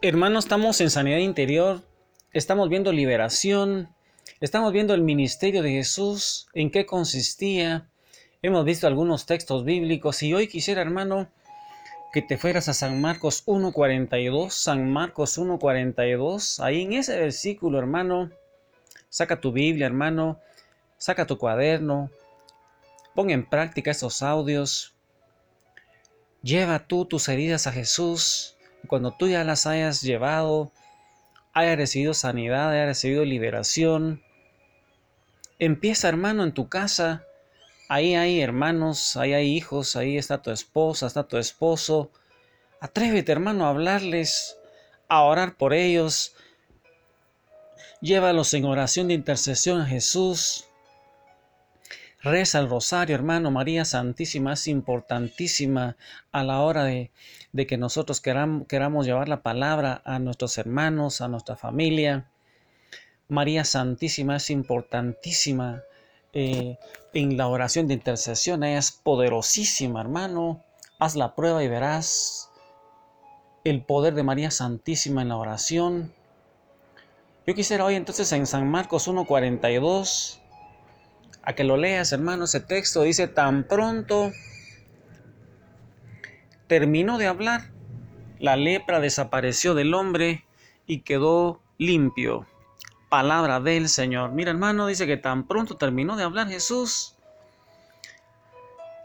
Hermanos, estamos en sanidad interior, estamos viendo liberación, estamos viendo el ministerio de Jesús, en qué consistía, hemos visto algunos textos bíblicos y hoy quisiera, hermano, que te fueras a San Marcos 1.42, San Marcos 1.42, ahí en ese versículo, hermano, saca tu Biblia, hermano, saca tu cuaderno, pon en práctica estos audios, lleva tú tus heridas a Jesús, cuando tú ya las hayas llevado, hayas recibido sanidad, hayas recibido liberación, empieza hermano en tu casa, ahí hay hermanos, ahí hay hijos, ahí está tu esposa, está tu esposo, atrévete hermano a hablarles, a orar por ellos, llévalos en oración de intercesión a Jesús, Reza el rosario, hermano. María Santísima es importantísima a la hora de, que nosotros queramos, llevar la palabra a nuestros hermanos, a nuestra familia. María Santísima es importantísima eh, en la oración de intercesión. Ella es poderosísima, hermano. Haz la prueba y verás el poder de María Santísima en la oración. Yo quisiera hoy entonces en San Marcos 1.42 a que lo leas, hermano. Ese texto dice, tan pronto terminó de hablar, la lepra desapareció del hombre y quedó limpio. Palabra del Señor. Mira, hermano, dice que tan pronto terminó de hablar Jesús.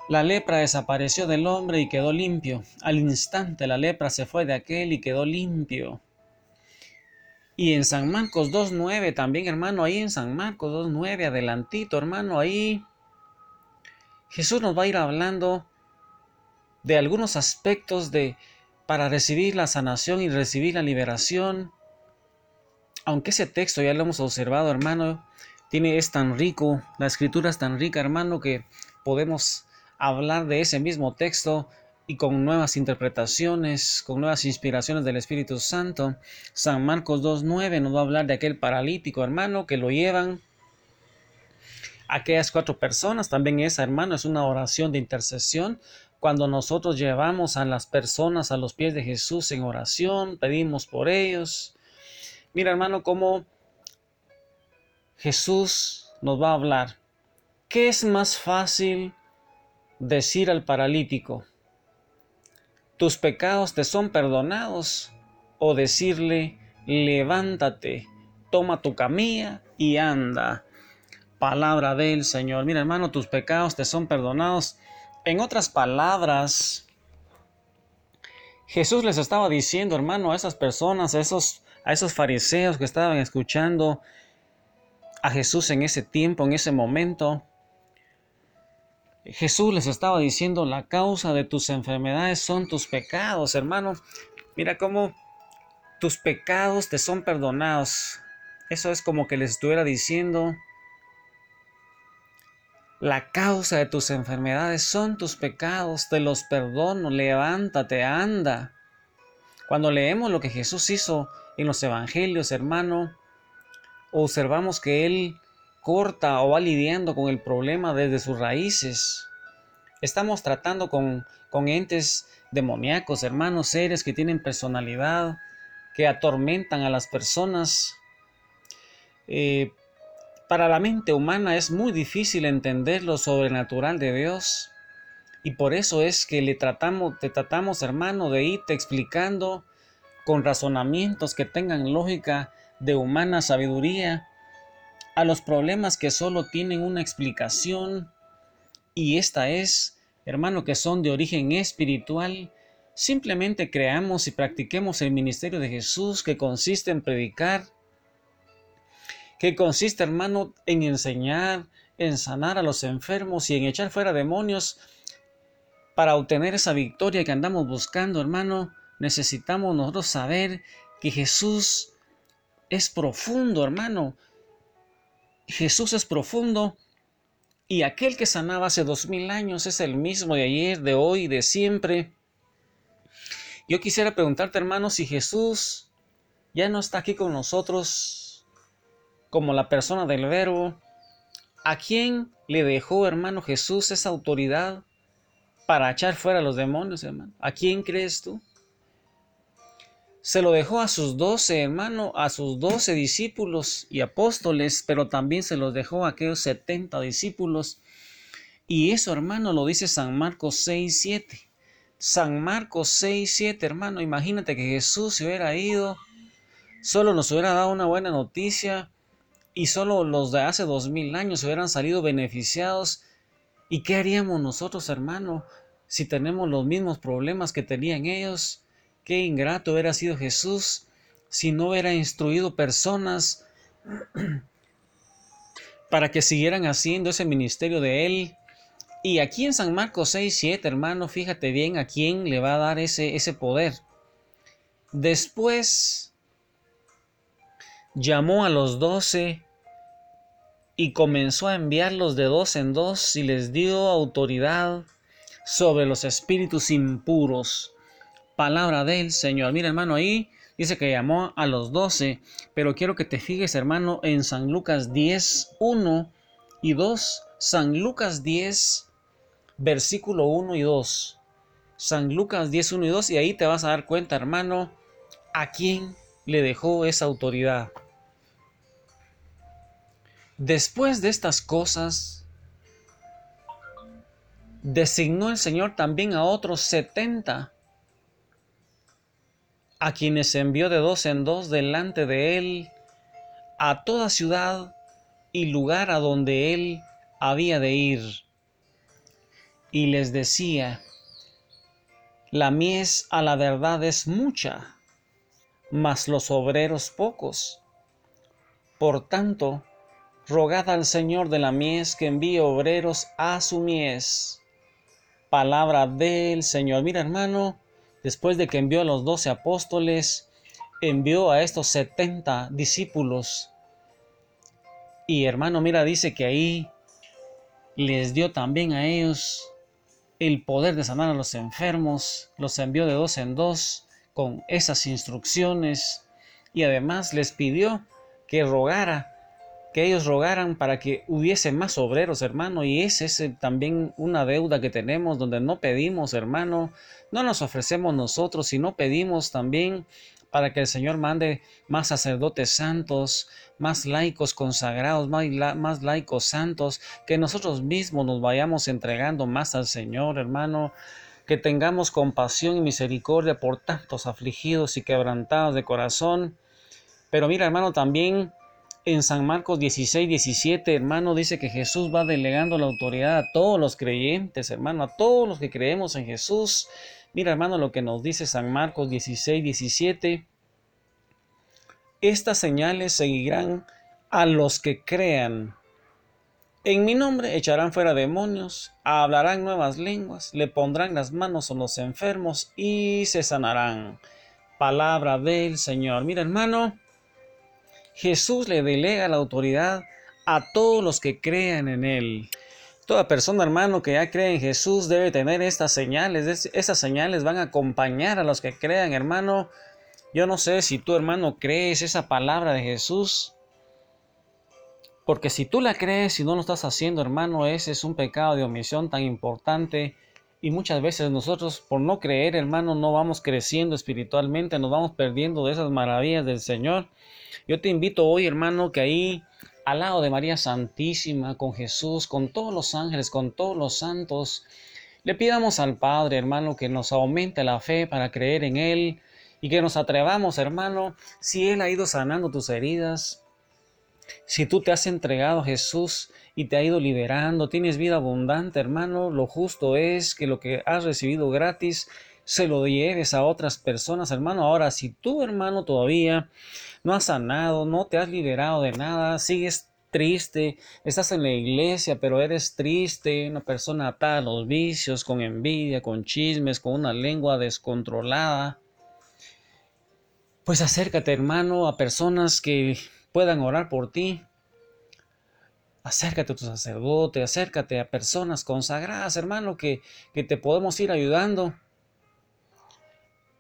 La lepra desapareció del hombre y quedó limpio. Al instante la lepra se fue de aquel y quedó limpio. Y en San Marcos 2.9 también, hermano, ahí en San Marcos 2.9, adelantito, hermano, ahí Jesús nos va a ir hablando de algunos aspectos de para recibir la sanación y recibir la liberación. Aunque ese texto ya lo hemos observado, hermano, tiene es tan rico, la escritura es tan rica, hermano, que podemos hablar de ese mismo texto y con nuevas interpretaciones, con nuevas inspiraciones del Espíritu Santo. San Marcos 2.9 nos va a hablar de aquel paralítico hermano que lo llevan. Aquellas cuatro personas, también esa hermano es una oración de intercesión. Cuando nosotros llevamos a las personas a los pies de Jesús en oración, pedimos por ellos. Mira hermano, cómo Jesús nos va a hablar. ¿Qué es más fácil decir al paralítico? Tus pecados te son perdonados, o decirle, levántate, toma tu camilla y anda. Palabra del Señor. Mira hermano, tus pecados te son perdonados. En otras palabras, Jesús les estaba diciendo, hermano, a esas personas, a esos, a esos fariseos que estaban escuchando a Jesús en ese tiempo, en ese momento, Jesús les estaba diciendo, la causa de tus enfermedades son tus pecados, hermano. Mira cómo tus pecados te son perdonados. Eso es como que les estuviera diciendo, la causa de tus enfermedades son tus pecados, te los perdono, levántate, anda. Cuando leemos lo que Jesús hizo en los evangelios, hermano, observamos que Él corta o va lidiando con el problema desde sus raíces. Estamos tratando con, con entes demoníacos, hermanos, seres que tienen personalidad, que atormentan a las personas. Eh, para la mente humana es muy difícil entender lo sobrenatural de Dios. Y por eso es que le tratamos, te tratamos, hermano, de irte explicando con razonamientos que tengan lógica de humana sabiduría a los problemas que solo tienen una explicación y esta es, hermano, que son de origen espiritual, simplemente creamos y practiquemos el ministerio de Jesús que consiste en predicar, que consiste, hermano, en enseñar, en sanar a los enfermos y en echar fuera demonios. Para obtener esa victoria que andamos buscando, hermano, necesitamos nosotros saber que Jesús es profundo, hermano. Jesús es profundo y aquel que sanaba hace dos mil años es el mismo de ayer, de hoy, de siempre. Yo quisiera preguntarte, hermano, si Jesús ya no está aquí con nosotros como la persona del verbo, ¿a quién le dejó, hermano Jesús, esa autoridad para echar fuera a los demonios, hermano? ¿A quién crees tú? Se lo dejó a sus doce hermanos, a sus doce discípulos y apóstoles, pero también se los dejó a aquellos setenta discípulos. Y eso, hermano, lo dice San Marcos 6, 7. San Marcos 6, 7, hermano, imagínate que Jesús se hubiera ido, solo nos hubiera dado una buena noticia y solo los de hace dos mil años hubieran salido beneficiados. ¿Y qué haríamos nosotros, hermano, si tenemos los mismos problemas que tenían ellos? Qué ingrato hubiera sido Jesús si no hubiera instruido personas para que siguieran haciendo ese ministerio de Él. Y aquí en San Marcos 6, 7, hermano, fíjate bien a quién le va a dar ese, ese poder. Después llamó a los doce y comenzó a enviarlos de dos en dos y les dio autoridad sobre los espíritus impuros. Palabra del Señor. Mira, hermano, ahí dice que llamó a los doce, pero quiero que te fijes, hermano, en San Lucas 10, 1 y 2. San Lucas 10, versículo 1 y 2. San Lucas 10, 1 y 2, y ahí te vas a dar cuenta, hermano, a quién le dejó esa autoridad. Después de estas cosas, designó el Señor también a otros setenta, a quienes envió de dos en dos delante de él a toda ciudad y lugar a donde él había de ir. Y les decía, la mies a la verdad es mucha, mas los obreros pocos. Por tanto, Rogad al Señor de la mies que envíe obreros a su mies. Palabra del Señor. Mira, hermano, después de que envió a los doce apóstoles, envió a estos setenta discípulos. Y hermano, mira, dice que ahí les dio también a ellos el poder de sanar a los enfermos, los envió de dos en dos con esas instrucciones y además les pidió que rogara que ellos rogaran para que hubiese más obreros, hermano, y ese es también una deuda que tenemos donde no pedimos, hermano, no nos ofrecemos nosotros, sino pedimos también para que el Señor mande más sacerdotes santos, más laicos consagrados, más, más laicos santos, que nosotros mismos nos vayamos entregando más al Señor, hermano, que tengamos compasión y misericordia por tantos afligidos y quebrantados de corazón. Pero mira, hermano, también en San Marcos 16, 17, hermano, dice que Jesús va delegando la autoridad a todos los creyentes, hermano, a todos los que creemos en Jesús. Mira, hermano, lo que nos dice San Marcos 16, 17. Estas señales seguirán a los que crean. En mi nombre echarán fuera demonios, hablarán nuevas lenguas, le pondrán las manos a los enfermos y se sanarán. Palabra del Señor. Mira, hermano, Jesús le delega la autoridad a todos los que crean en Él. Toda persona, hermano, que ya cree en Jesús debe tener estas señales. Esas señales van a acompañar a los que crean, hermano. Yo no sé si tú, hermano, crees esa palabra de Jesús. Porque si tú la crees y no lo estás haciendo, hermano, ese es un pecado de omisión tan importante. Y muchas veces nosotros, por no creer, hermano, no vamos creciendo espiritualmente, nos vamos perdiendo de esas maravillas del Señor. Yo te invito hoy, hermano, que ahí al lado de María Santísima, con Jesús, con todos los ángeles, con todos los santos, le pidamos al Padre, hermano, que nos aumente la fe para creer en Él y que nos atrevamos, hermano, si Él ha ido sanando tus heridas, si tú te has entregado a Jesús y te ha ido liberando, tienes vida abundante, hermano, lo justo es que lo que has recibido gratis se lo lleves a otras personas, hermano. Ahora, si tú, hermano, todavía no has sanado, no te has liberado de nada, sigues triste, estás en la iglesia, pero eres triste, una persona atada a los vicios, con envidia, con chismes, con una lengua descontrolada, pues acércate, hermano, a personas que puedan orar por ti. Acércate a tu sacerdote, acércate a personas consagradas, hermano, que, que te podemos ir ayudando.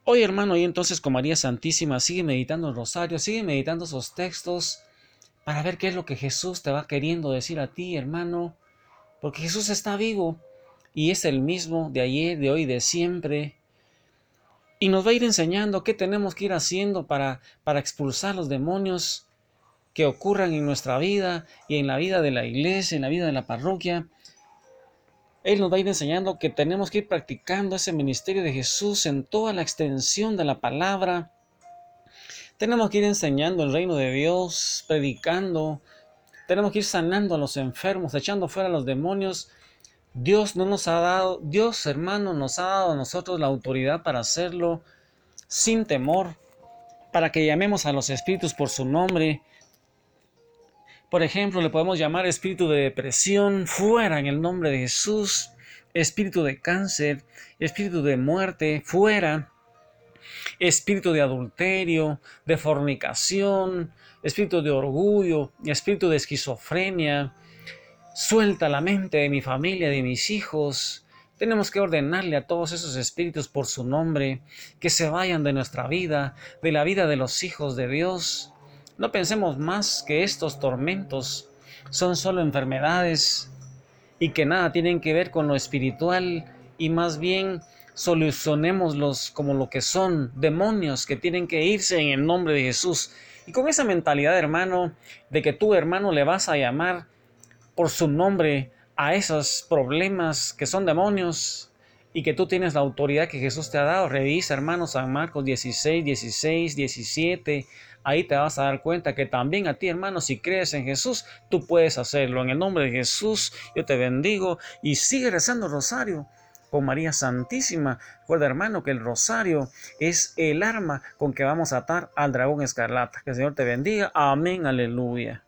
Hoy, hermano, y entonces con María Santísima sigue meditando el rosario, sigue meditando esos textos para ver qué es lo que Jesús te va queriendo decir a ti, hermano, porque Jesús está vivo y es el mismo de ayer, de hoy, de siempre. y nos va a ir enseñando qué tenemos que ir haciendo para, para expulsar los demonios que ocurran en nuestra vida y en la vida de la iglesia, en la vida de la parroquia. Él nos va a ir enseñando que tenemos que ir practicando ese ministerio de Jesús en toda la extensión de la palabra. Tenemos que ir enseñando el reino de Dios, predicando. Tenemos que ir sanando a los enfermos, echando fuera a los demonios. Dios no nos ha dado, Dios hermano nos ha dado a nosotros la autoridad para hacerlo sin temor, para que llamemos a los espíritus por su nombre por ejemplo, le podemos llamar espíritu de depresión fuera en el nombre de Jesús, espíritu de cáncer, espíritu de muerte fuera, espíritu de adulterio, de fornicación, espíritu de orgullo, espíritu de esquizofrenia. Suelta la mente de mi familia, de mis hijos. Tenemos que ordenarle a todos esos espíritus por su nombre que se vayan de nuestra vida, de la vida de los hijos de Dios. No pensemos más que estos tormentos son solo enfermedades y que nada tienen que ver con lo espiritual y más bien solucionémoslos como lo que son demonios que tienen que irse en el nombre de Jesús. Y con esa mentalidad, hermano, de que tú, hermano, le vas a llamar por su nombre a esos problemas que son demonios y que tú tienes la autoridad que Jesús te ha dado. Revisa, hermano, San Marcos 16, 16, 17 ahí te vas a dar cuenta que también a ti, hermano, si crees en Jesús, tú puedes hacerlo. En el nombre de Jesús, yo te bendigo y sigue rezando el rosario con María Santísima. Recuerda, hermano, que el rosario es el arma con que vamos a atar al dragón escarlata. Que el Señor te bendiga. Amén, aleluya.